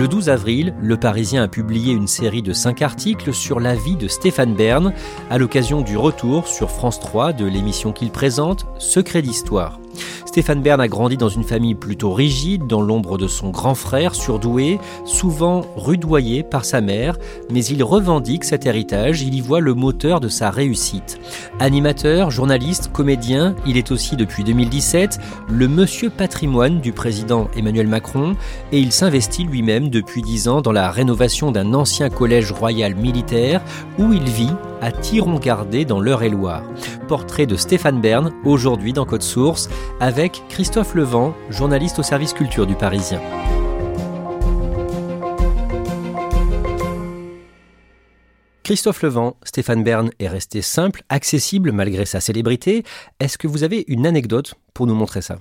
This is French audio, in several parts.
Le 12 avril, Le Parisien a publié une série de 5 articles sur la vie de Stéphane Bern à l'occasion du retour sur France 3 de l'émission qu'il présente, Secret d'Histoire. Stéphane Bern a grandi dans une famille plutôt rigide, dans l'ombre de son grand frère surdoué, souvent rudoyé par sa mère, mais il revendique cet héritage, il y voit le moteur de sa réussite. Animateur, journaliste, comédien, il est aussi depuis 2017 le monsieur patrimoine du président Emmanuel Macron et il s'investit lui-même depuis 10 ans dans la rénovation d'un ancien collège royal militaire où il vit à Tiron-Gardé dans l'Eure-et-Loire. Portrait de Stéphane Bern, aujourd'hui dans Code Source, avec Christophe Levent, journaliste au service culture du Parisien. Christophe Levent, Stéphane Bern est resté simple, accessible malgré sa célébrité. Est-ce que vous avez une anecdote pour nous montrer ça?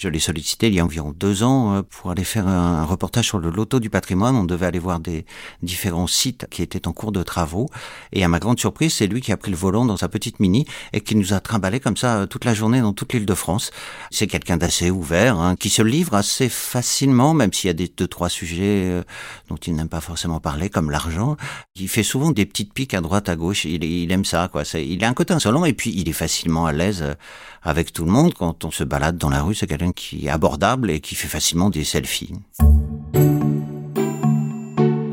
Je l'ai sollicité il y a environ deux ans euh, pour aller faire un reportage sur le loto du patrimoine. On devait aller voir des différents sites qui étaient en cours de travaux. Et à ma grande surprise, c'est lui qui a pris le volant dans sa petite mini et qui nous a trimballé comme ça euh, toute la journée dans toute l'île de France. C'est quelqu'un d'assez ouvert, hein, qui se livre assez facilement, même s'il y a des deux trois sujets euh, dont il n'aime pas forcément parler, comme l'argent. Il fait souvent des petites piques à droite, à gauche. Il, aime ça, quoi. Il a un côté insolent et puis il est facilement à l'aise avec tout le monde quand on se balade dans la rue. C'est quelqu'un qui est abordable et qui fait facilement des selfies.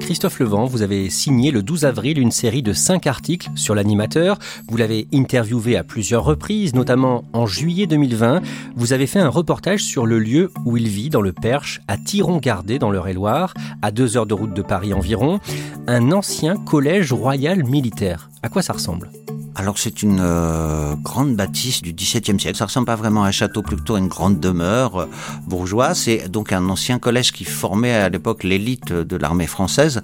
Christophe Levent, vous avez signé le 12 avril une série de 5 articles sur l'animateur. Vous l'avez interviewé à plusieurs reprises, notamment en juillet 2020. Vous avez fait un reportage sur le lieu où il vit dans le Perche, à Tiron-Gardé dans l'Eure-et-Loire, à deux heures de route de Paris environ, un ancien collège royal militaire. À quoi ça ressemble? Alors c'est une euh, grande bâtisse du XVIIe siècle. Ça ressemble pas vraiment à un château, plutôt à une grande demeure euh, bourgeoise. C'est donc un ancien collège qui formait à l'époque l'élite de l'armée française.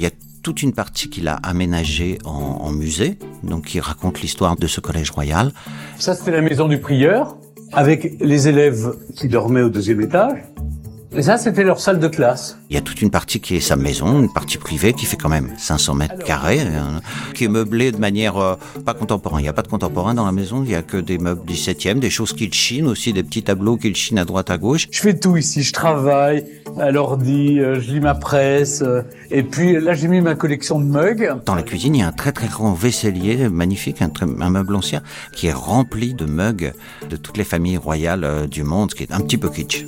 Il y a toute une partie qu'il a aménagée en, en, musée, donc qui raconte l'histoire de ce collège royal. Ça c'était la maison du prieur, avec les élèves qui dormaient au deuxième étage. Et ça, c'était leur salle de classe. Il y a toute une partie qui est sa maison, une partie privée qui fait quand même 500 mètres carrés, euh, qui est meublée de manière euh, pas contemporaine. Il n'y a pas de contemporain dans la maison, il y a que des meubles 17e, des choses qu'il chine aussi, des petits tableaux qu'il chine à droite à gauche. Je fais tout ici, je travaille à l'ordi, euh, je lis ma presse, et puis là j'ai mis ma collection de mugs. Dans la cuisine, il y a un très très grand vaisselier magnifique, un, un meuble ancien qui est rempli de mugs de toutes les familles royales du monde, ce qui est un petit peu kitsch.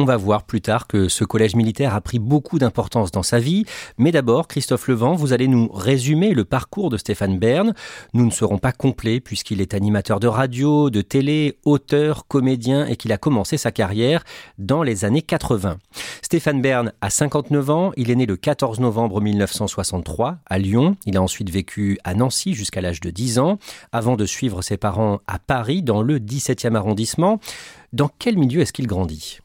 On va voir plus tard que ce collège militaire a pris beaucoup d'importance dans sa vie. Mais d'abord, Christophe Levent, vous allez nous résumer le parcours de Stéphane Bern. Nous ne serons pas complets puisqu'il est animateur de radio, de télé, auteur, comédien et qu'il a commencé sa carrière dans les années 80. Stéphane Bern a 59 ans. Il est né le 14 novembre 1963 à Lyon. Il a ensuite vécu à Nancy jusqu'à l'âge de 10 ans avant de suivre ses parents à Paris dans le 17e arrondissement. Dans quel milieu est-ce qu'il grandit?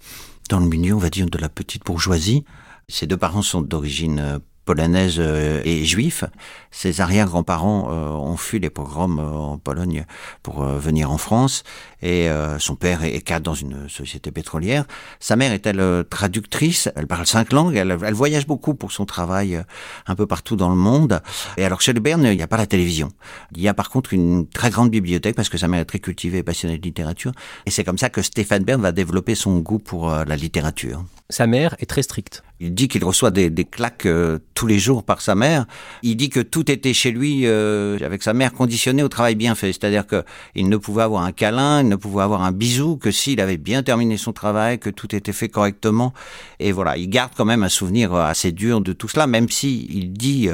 Dans le milieu, on va dire, de la petite bourgeoisie. Ses deux parents sont d'origine euh, polonaise euh, et juif. Ses arrière-grands-parents euh, ont fui les pogroms en Pologne pour venir en France et son père est cadre dans une société pétrolière. Sa mère est-elle traductrice Elle parle cinq langues, elle, voyage beaucoup pour son travail un peu partout dans le monde. Et alors chez le Bern, il n'y a pas la télévision. Il y a par contre une très grande bibliothèque parce que sa mère est très cultivée et passionnée de littérature. Et c'est comme ça que Stéphane Bern va développer son goût pour la littérature. Sa mère est très stricte. Il dit qu'il reçoit des, des claques euh, tous les jours par sa mère. Il dit que tout était chez lui euh, avec sa mère conditionné au travail bien fait, c'est-à-dire que il ne pouvait avoir un câlin, il ne pouvait avoir un bisou que s'il avait bien terminé son travail, que tout était fait correctement. Et voilà, il garde quand même un souvenir euh, assez dur de tout cela, même si il dit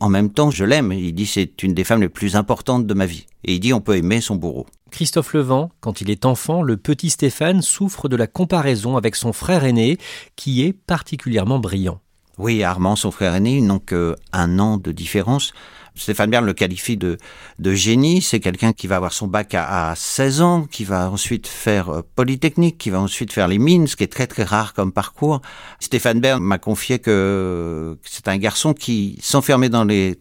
en même temps je l'aime. Il dit c'est une des femmes les plus importantes de ma vie. Et il dit on peut aimer son bourreau. Christophe Levent, quand il est enfant, le petit Stéphane souffre de la comparaison avec son frère aîné, qui est particulièrement brillant. Oui, Armand, son frère aîné, ils n'ont qu'un an de différence. Stéphane Bern le qualifie de, génie. C'est quelqu'un qui va avoir son bac à, 16 ans, qui va ensuite faire euh, Polytechnique, qui va ensuite faire les mines, ce qui est très très rare comme parcours. Stéphane Bern m'a confié que c'est un garçon qui s'enfermait dans les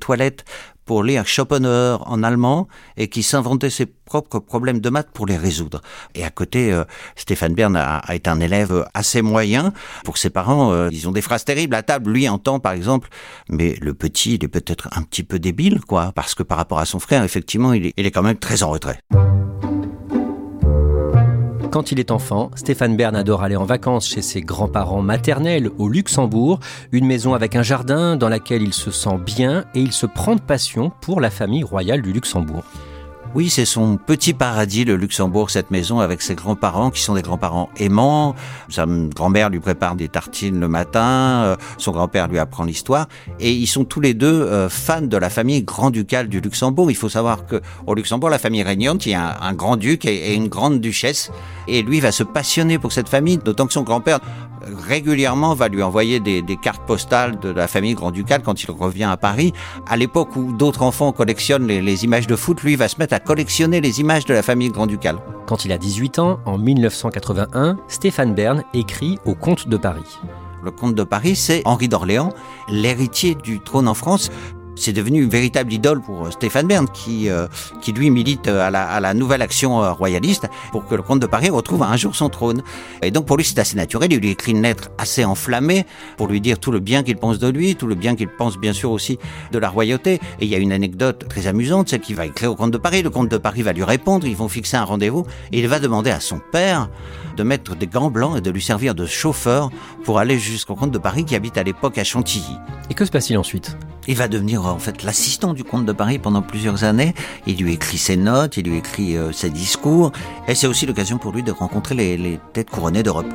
toilettes pour lire Schopenhauer en allemand et qui s'inventait ses propres problèmes de maths pour les résoudre. Et à côté, euh, Stéphane Bern a, été un élève assez moyen. Pour ses parents, euh, ils ont des phrases terribles à table. Lui entend, par exemple, mais le petit, il est peut-être un petit peu débile, quoi, parce que par rapport à son frère, effectivement, il est, il est quand même très en retrait. Quand il est enfant, Stéphane Bern adore aller en vacances chez ses grands-parents maternels au Luxembourg, une maison avec un jardin dans laquelle il se sent bien et il se prend de passion pour la famille royale du Luxembourg. Oui, c'est son petit paradis, le Luxembourg, cette maison avec ses grands-parents qui sont des grands-parents aimants. Sa grand-mère lui prépare des tartines le matin, euh, son grand-père lui apprend l'histoire et ils sont tous les deux euh, fans de la famille grand-ducale du Luxembourg. Il faut savoir que au Luxembourg, la famille régnante, il y a un, grand-duc et, une grande duchesse et lui va se passionner pour cette famille, d'autant que son grand-père régulièrement va lui envoyer des, cartes postales de la famille grand-ducale quand il revient à Paris. À l'époque où d'autres enfants collectionnent les, les images de foot, lui va se mettre à collectionner les images de la famille grand-ducale. Quand il a 18 ans, en 1981, Stéphane Bern écrit au Comte de Paris. Le comte de Paris, c'est Henri d'Orléans, l'héritier du trône en France, c'est devenu une véritable idole pour euh, Stéphane Bern, qui, euh, qui lui milite euh, à la, à la nouvelle action royaliste pour que le comte de Paris retrouve un jour son trône. Et donc pour lui, c'est assez naturel. Il lui écrit une lettre assez enflammée pour lui dire tout le bien qu'il pense de lui, tout le bien qu'il pense bien sûr aussi de la royauté. Et il y a une anecdote très amusante, c'est qu'il va écrire au comte de Paris. Le comte de Paris va lui répondre, ils vont fixer un rendez-vous et il va demander à son père de mettre des gants blancs et de lui servir de chauffeur pour aller jusqu'au comte de Paris qui habite à l'époque à Chantilly. Et que se passe-t-il ensuite? Il va devenir l'assistant du comte de Paris pendant plusieurs années. Il lui écrit ses notes, il lui écrit euh, ses discours et c'est aussi l'occasion pour lui de rencontrer les, les têtes couronnées d'Europe.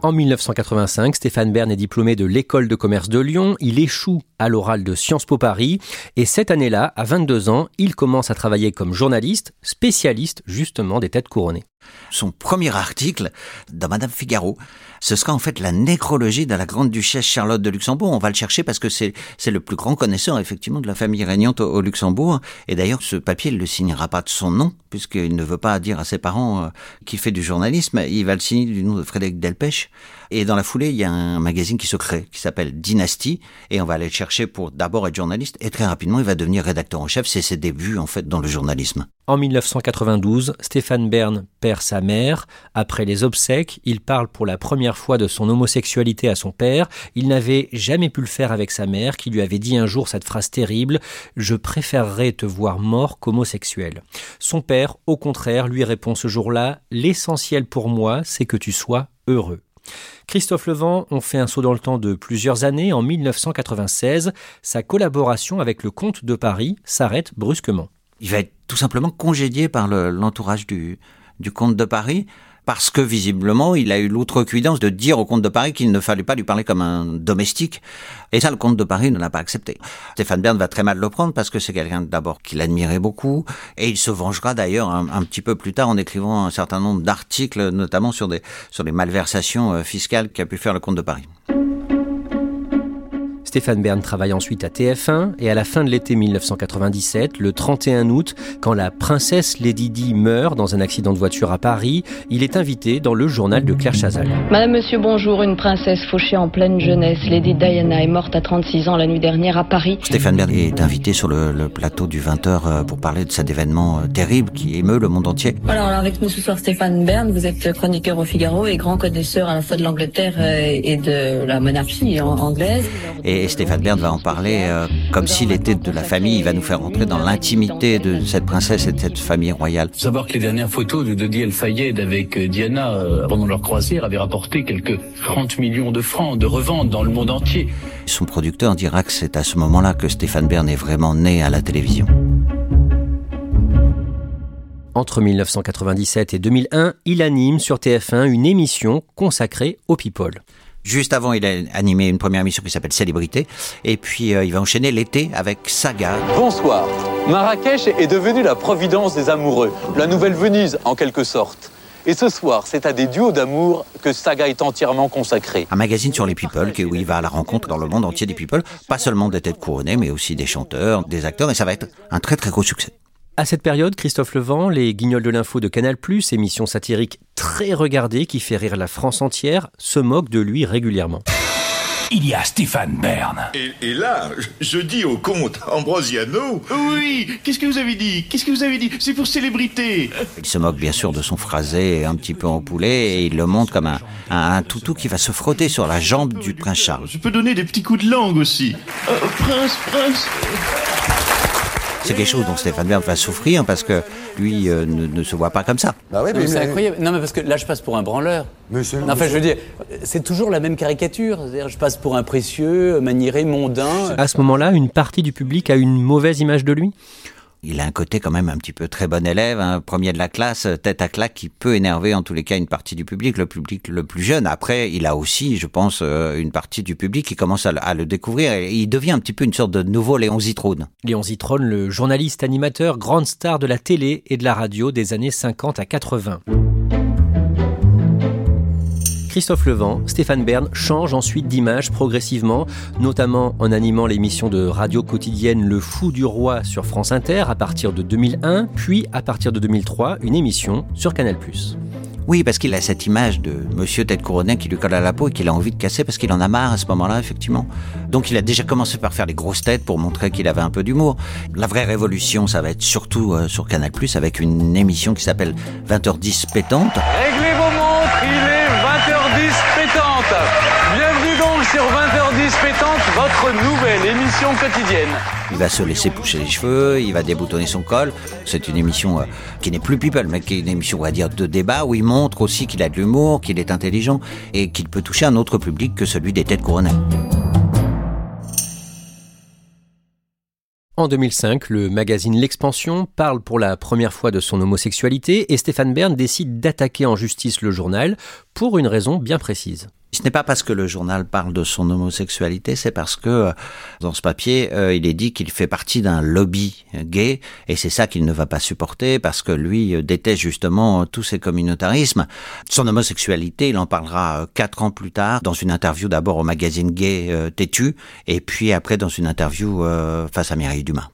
En 1985, Stéphane Bern est diplômé de l'école de commerce de Lyon. Il échoue à l'oral de Sciences Po Paris. Et cette année-là, à 22 ans, il commence à travailler comme journaliste, spécialiste justement des têtes couronnées. Son premier article dans Madame Figaro, ce sera en fait la nécrologie de la grande duchesse Charlotte de Luxembourg. On va le chercher parce que c'est le plus grand connaisseur effectivement de la famille régnante au, Luxembourg. Et d'ailleurs, ce papier, il le signera pas de son nom puisqu'il ne veut pas dire à ses parents euh, qu'il fait du journalisme. Il va le signer du nom de Frédéric Delpech. Et dans la foulée, il y a un magazine qui se crée, qui s'appelle Dynasty, et on va aller le chercher pour d'abord être journaliste, et très rapidement, il va devenir rédacteur en chef. C'est ses débuts, en fait, dans le journalisme. En 1992, Stéphane Bern perd sa mère. Après les obsèques, il parle pour la première fois de son homosexualité à son père. Il n'avait jamais pu le faire avec sa mère, qui lui avait dit un jour cette phrase terrible Je préférerais te voir mort qu'homosexuel. Son père, au contraire, lui répond ce jour-là L'essentiel pour moi, c'est que tu sois heureux. Christophe Levent, on fait un saut dans le temps de plusieurs années. En 1996, sa collaboration avec le comte de Paris s'arrête brusquement. Il va être tout simplement congédié par l'entourage du, du comte de Paris parce que visiblement, il a eu l'outrecuidance de dire au comte de Paris qu'il ne fallait pas lui parler comme un domestique. Et ça, le comte de Paris ne l'a pas accepté. Stéphane Bern va très mal le prendre parce que c'est quelqu'un d'abord qu'il admirait beaucoup. Et il se vengera d'ailleurs un, un, petit peu plus tard en écrivant un certain nombre d'articles, notamment sur des, sur les malversations euh, fiscales qu'a pu faire le comte de Paris. Stéphane Bern travaille ensuite à TF1 et à la fin de l'été 1997, le 31 août, quand la princesse Lady Di meurt dans un accident de voiture à Paris, il est invité dans le journal de Claire Chazal. Madame, monsieur, bonjour. Une princesse fauchée en pleine jeunesse, Lady Diana, est morte à 36 ans la nuit dernière à Paris. Stéphane Bern est invité sur le, plateau du 20h euh, pour parler de cet événement euh, terrible qui émeut le monde entier. Alors, avec nous ce soir Stéphane Bern, vous êtes chroniqueur au Figaro et grand connaisseur à la fois de l'Angleterre euh, et de la monarchie anglaise. Et Et Stéphane Bern va en parler euh, comme s'il était de la famille. Il va nous faire entrer dans l'intimité de cette princesse et de cette famille royale. Savoir que les dernières photos de Dodi El Fayed avec euh, Diana euh, pendant leur croisière avaient rapporté quelques 30 millions de francs de revente dans le monde entier. Son producteur dira que c'est à ce moment-là que Stéphane Bern est vraiment né à la télévision. Entre 1997 et 2001, il anime sur TF1 une émission consacrée aux people. Juste avant, il a animé une première émission qui s'appelle Célébrité. Et puis, euh, il va enchaîner l'été avec Saga. Bonsoir. Marrakech est devenue la providence des amoureux, la nouvelle Venise en quelque sorte. Et ce soir, c'est à des duos d'amour que Saga est entièrement consacré. Un magazine sur les people, qui- où il va à la rencontre dans le monde entier des people, pas seulement des têtes couronnées, mais aussi des chanteurs, des acteurs, et ça va être un très très gros succès. À cette période, Christophe Levent, les Guignols de l'info de Canal+, émission satirique très regardée qui fait rire la France entière, se moque de lui régulièrement. Il y a Stéphane Bern. Et, et là, je, je dis au comte Ambrosiano, Oui, qu'est-ce que vous avez dit? Qu'est-ce que vous avez dit? C'est pour célébrité. Il se moque bien sûr de son phrasé un petit peu en poulet, et il le montre comme un, un, un toutou qui va se frotter sur la jambe du prince Charles. Je peux donner des petits coups de langue aussi. Euh, prince, prince. C'est quelque chose dont Stéphane Bern va souffrir, parce que lui euh, ne, ne se voit pas comme ça. Bah ouais, Non, mais c'est incroyable. Non, mais parce que là, je passe pour un branleur. Mais c'est- Non, enfin, je veux dire, c'est toujours la même caricature. C'est-à-dire, je passe pour un précieux, maniéré, mondain. À ce moment-là, une partie du public a une mauvaise image de lui? Il a un côté quand même un petit peu très bon élève, un premier de la classe, tête à claque, qui peut énerver en tous les cas une partie du public, le public le plus jeune. Après, il a aussi, je pense, euh, une partie du public qui commence à, le- à le découvrir et il devient un petit peu une sorte de nouveau Léon Zitrone. Léon Zitrone, le journaliste animateur, grande star de la télé et de la radio des années 50 à 80. Christophe Levent, Stéphane Bern changent ensuite d'image progressivement, notamment en animant l'émission de radio quotidienne Le Fou du Roi sur France Inter à partir de 2001, puis à partir de 2003, une émission sur Canal+. Oui, parce qu'il a cette image de monsieur tête couronnée qui lui colle à la peau et qu'il a envie de casser parce qu'il en a marre à ce moment-là, effectivement. Donc il a déjà commencé par faire les grosses têtes pour montrer qu'il avait un peu d'humour. La vraie révolution, ça va être surtout euh, sur Canal+, avec une émission qui s'appelle 20h10 pétante. 20h10 pétante. Bienvenue donc sur 20h10 pétante, votre nouvelle émission quotidienne. Il va se laisser pousser les cheveux, il va déboutonner son col. C'est une émission euh, qui n'est plus people, mais qui est une émission, on va dire, de débat, où il montre aussi qu'il a de l'humour, qu'il est intelligent et qu'il peut toucher un autre public que celui des têtes couronnées. En 2005, le magazine L'Expansion parle pour la première fois de son homosexualité et Stéphane Bern décide d'attaquer en justice le journal pour une raison bien précise. Ce n'est pas parce que le journal parle de son homosexualité, c'est parce que euh, dans ce papier, euh, il est dit qu'il fait partie d'un lobby gay, et c'est ça qu'il ne va pas supporter, parce que lui euh, déteste justement tous ces communautarismes. Son homosexualité, il en parlera quatre ans plus tard, dans une interview d'abord au magazine gay Têtu, et puis après dans une interview face à Mireille Dumas.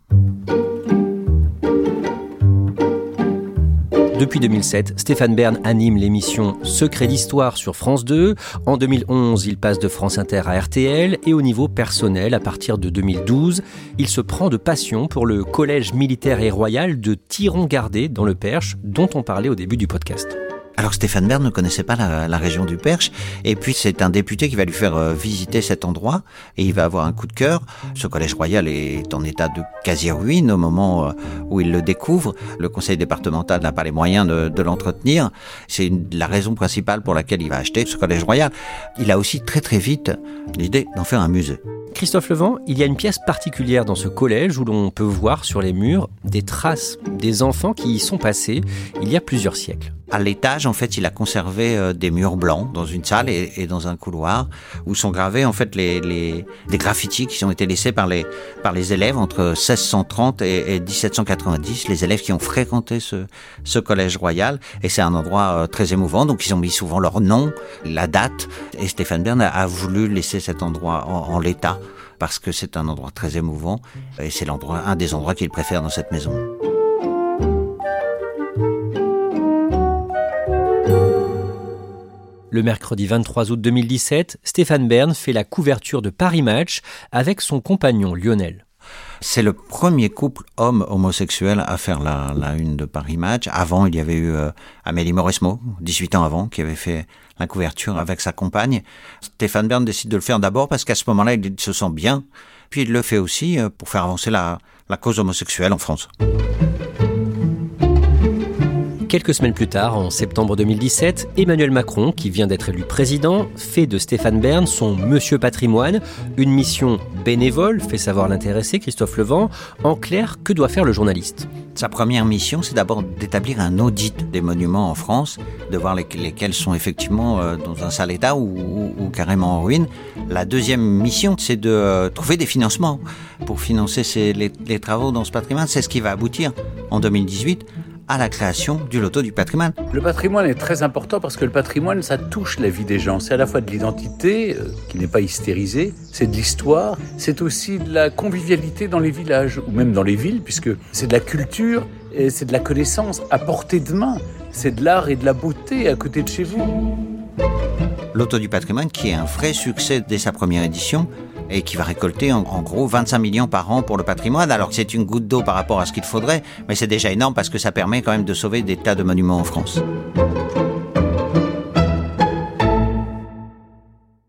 Depuis 2007, Stéphane Bern anime l'émission Secret d'Histoire sur France 2. En 2011, il passe de France Inter à RTL et au niveau personnel, à partir de 2012, il se prend de passion pour le collège militaire et royal de Tiron-Gardé dans le Perche, dont on parlait au début du podcast. Alors Stéphane Bern ne connaissait pas la, région du Perche, et puis c'est un député qui va lui faire euh, visiter cet endroit, et il va avoir un coup de cœur. Ce collège royal est en état de quasi-ruine au moment euh, où il le découvre. Le conseil départemental n'a pas les moyens de, de l'entretenir. C'est la raison principale pour laquelle il va acheter ce collège royal. Il a aussi très très vite l'idée d'en faire un musée. Christophe Levent, il y a une pièce particulière dans ce collège où l'on peut voir sur les murs des traces des enfants qui y sont passés il y a plusieurs siècles. À l'étage, en fait, il a conservé euh, des murs blancs dans une salle et, dans un couloir où sont gravés en fait les, les, les graffitis qui ont été laissés par les par les élèves entre 1630 et, et 1790, les élèves qui ont fréquenté ce ce collège royal. Et c'est un endroit euh, très émouvant. Donc ils ont mis souvent leur nom, la date. Et Stéphane Bern a, a voulu laisser cet endroit en, en l'état parce que c'est un endroit très émouvant et c'est l'endroit un des endroits qu'il préfère dans cette maison. Le mercredi 23 août 2017, Stéphane Bern fait la couverture de Paris Match avec son compagnon Lionel. C'est le premier couple homme homosexuel à faire la, une de Paris Match. Avant, il y avait eu euh, Amélie Mauresmo, 18 ans avant, qui avait fait la couverture avec sa compagne. Stéphane Bern décide de le faire d'abord parce qu'à ce moment-là, il se sent bien. Puis il le fait aussi euh, pour faire avancer la cause homosexuelle en France. Quelques semaines plus tard, en septembre 2017, Emmanuel Macron, qui vient d'être élu président, fait de Stéphane Bern son Monsieur Patrimoine, une mission bénévole, fait savoir l'intéressé Christophe Levent. En clair, que doit faire le journaliste Sa première mission, c'est d'abord d'établir un audit des monuments en France, de voir lesquels sont effectivement euh, dans un sale état ou, carrément en ruine. La deuxième mission, c'est de euh, trouver des financements pour financer les travaux dans ce patrimoine. C'est ce qui va aboutir en 2018 à la création du loto du patrimoine. Le patrimoine est très important parce que le patrimoine, ça touche la vie des gens. C'est à la fois de l'identité, euh, qui n'est pas hystérisée, c'est de l'histoire, c'est aussi de la convivialité dans les villages, ou même dans les villes, puisque c'est de la culture et c'est de la connaissance à portée de main. C'est de l'art et de la beauté à côté de chez vous. Loto du patrimoine, qui est un vrai succès dès sa première édition, et qui va récolter en, gros 25 millions par an pour le patrimoine, alors que c'est une goutte d'eau par rapport à ce qu'il faudrait, mais c'est déjà énorme parce que ça permet quand même de sauver des tas de monuments en France.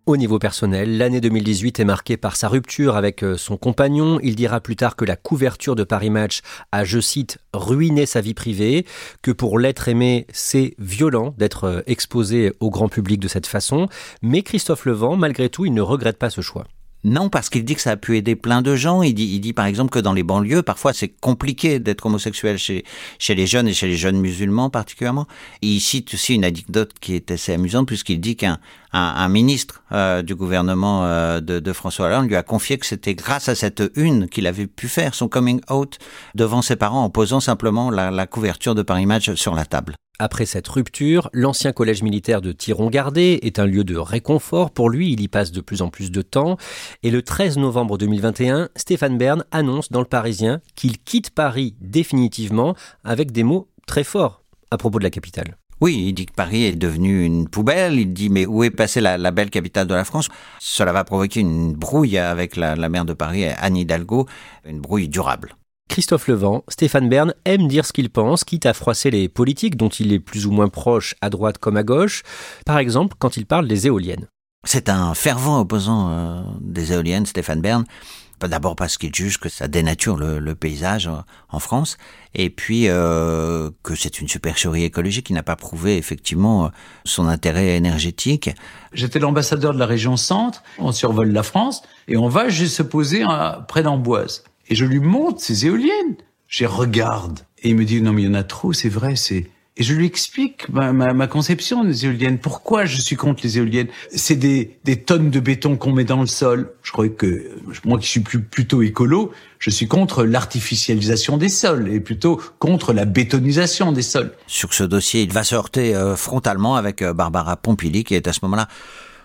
Au niveau personnel, l'année 2018 est marquée par sa rupture avec euh, son compagnon. Il dira plus tard que la couverture de Paris Match a, je cite, ruiné sa vie privée, que pour l'être aimé, c'est violent d'être euh, exposé au grand public de cette façon. Mais Christophe Levent, malgré tout, il ne regrette pas ce choix. Non, parce qu'il dit que ça a pu aider plein de gens. Il dit, il dit par exemple que dans les banlieues, parfois c'est compliqué d'être homosexuel chez, chez les jeunes et chez les jeunes musulmans particulièrement. Il cite aussi une anecdote qui est assez amusante puisqu'il dit qu'un un, un, ministre euh, du gouvernement euh, de, de, François Hollande lui a confié que c'était grâce à cette une qu'il avait pu faire son coming out devant ses parents en posant simplement la, la couverture de Paris Match sur la table. Après cette rupture, l'ancien collège militaire de Thiron-Gardé est un lieu de réconfort pour lui, il y passe de plus en plus de temps, et le 13 novembre 2021, Stéphane Bern annonce dans le Parisien qu'il quitte Paris définitivement avec des mots très forts à propos de la capitale. Oui, il dit que Paris est devenu une poubelle. Il dit mais où est passée la, la, belle capitale de la France? Cela va provoquer une brouille avec la, la maire de Paris, Anne Hidalgo, une brouille durable. Christophe Levent, Stéphane Bern aime dire ce qu'il pense, quitte à froisser les politiques dont il est plus ou moins proche à droite comme à gauche, par exemple quand il parle des éoliennes. C'est un fervent opposant euh, des éoliennes, Stéphane Bern. D'abord parce qu'il juge que ça dénature le, le paysage en France, et puis euh, que c'est une supercherie écologique qui n'a pas prouvé effectivement son intérêt énergétique. J'étais l'ambassadeur de la région Centre, on survole la France, et on va juste se poser à, près d'Amboise. Et je lui montre ces éoliennes. Je regarde. Et il me dit, non, mais il y en a trop, c'est vrai, c'est... Et je lui explique ma, ma, ma, conception des éoliennes. Pourquoi je suis contre les éoliennes? C'est des, des, tonnes de béton qu'on met dans le sol. Je crois que moi qui suis plus, plutôt écolo, je suis contre l'artificialisation des sols et plutôt contre la bétonisation des sols. Sur ce dossier, il va se heurter euh, frontalement avec euh, Barbara Pompili, qui est à ce moment-là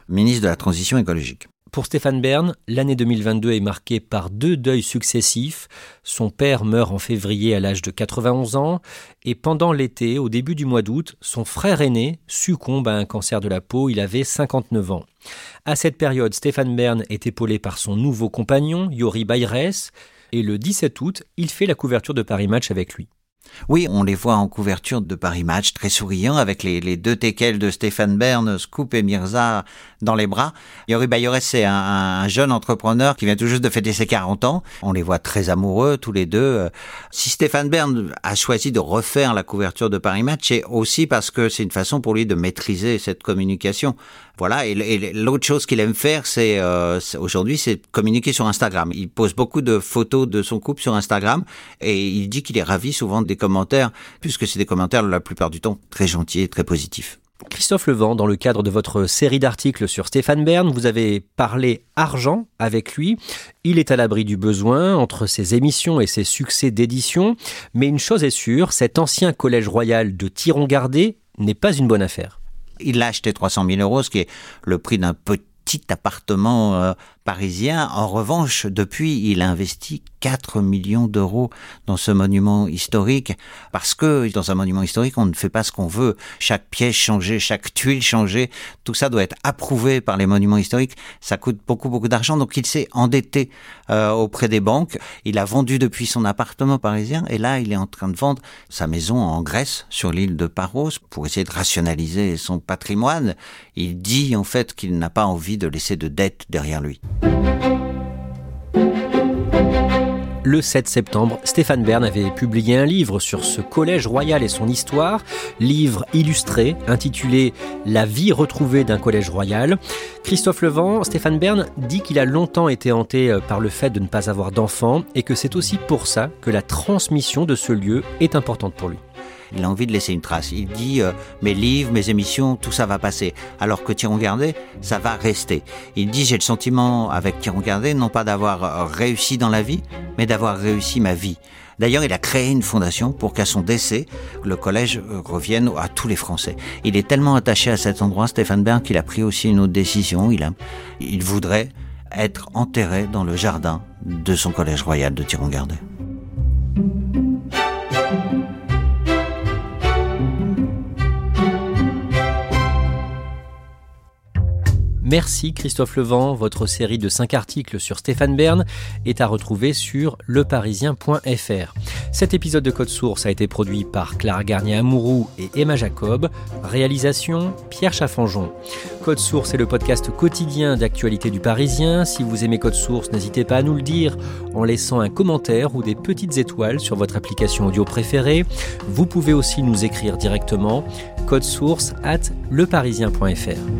ministre de la Transition écologique. Pour Stéphane Bern, l'année 2022 est marquée par deux deuils successifs. Son père meurt en février à l'âge de 91 ans et pendant l'été, au début du mois d'août, son frère aîné succombe à un cancer de la peau. Il avait 59 ans. À cette période, Stéphane Bern est épaulé par son nouveau compagnon, Yori Bayrès, et le 17 août, il fait la couverture de Paris Match avec lui. Oui, on les voit en couverture de Paris Match, très souriants, avec les, deux teckels de Stéphane Bern, Scoop et Mirza dans les bras. Yori Bayores, c'est un, un, jeune entrepreneur qui vient tout juste de fêter ses 40 ans. On les voit très amoureux, tous les deux. Si Stéphane Bern a choisi de refaire la couverture de Paris Match, c'est aussi parce que c'est une façon pour lui de maîtriser cette communication. Voilà, et, l'autre chose qu'il aime faire, c'est euh, aujourd'hui, c'est communiquer sur Instagram. Il pose beaucoup de photos de son couple sur Instagram et il dit qu'il est ravi souvent des commentaires, puisque c'est des commentaires la plupart du temps très gentils et très positifs. Christophe Levent, dans le cadre de votre série d'articles sur Stéphane Bern, vous avez parlé argent avec lui. Il est à l'abri du besoin entre ses émissions et ses succès d'édition. Mais une chose est sûre, cet ancien collège royal de Thiron-Gardé n'est pas une bonne affaire. Il a acheté 300 000 euros, ce qui est le prix d'un petit appartement euh, parisien. En revanche, depuis, il a investi 4 millions d'euros dans ce monument historique parce que dans un monument historique, on ne fait pas ce qu'on veut. Chaque pièce changée, chaque tuile changée, tout ça doit être approuvé par les monuments historiques. Ça coûte beaucoup, beaucoup d'argent. Donc il s'est endetté euh, auprès des banques. Il a vendu depuis son appartement parisien et là, il est en train de vendre sa maison en Grèce, sur l'île de Paros, pour essayer de rationaliser son patrimoine. Il dit en fait qu'il n'a pas envie de laisser de dettes derrière lui. Le 7 septembre, Stéphane Bern avait publié un livre sur ce collège royal et son histoire, livre illustré intitulé La vie retrouvée d'un collège royal. Christophe Levent, Stéphane Bern dit qu'il a longtemps été hanté euh, par le fait de ne pas avoir d'enfants et que c'est aussi pour ça que la transmission de ce lieu est importante pour lui. Il a envie de laisser une trace. Il dit euh, mes livres, mes émissions, tout ça va passer. Alors que Thierry Gardet, ça va rester. Il dit j'ai le sentiment avec Thierry Gardet non pas d'avoir euh, réussi dans la vie, mais d'avoir réussi ma vie. D'ailleurs, il a créé une fondation pour qu'à son décès, le collège euh, revienne à tous les Français. Il est tellement attaché à cet endroit, Stéphane Bern, qu'il a pris aussi une autre décision. Il, a, il voudrait être enterré dans le jardin de son collège royal de Thiron-Gardet. Merci Christophe Levent. Votre série de 5 articles sur Stéphane Bern est à retrouver sur leparisien.fr. Cet épisode de Code Source a été produit par Clara Garnier-Amouroux et Emma Jacob. Réalisation Pierre Chaffanjon. Code Source est le podcast quotidien d'actualité du Parisien. Si vous aimez Code Source, n'hésitez pas à nous le dire en laissant un commentaire ou des petites étoiles sur votre application audio préférée. Vous pouvez aussi nous écrire directement code source at leparisien.fr.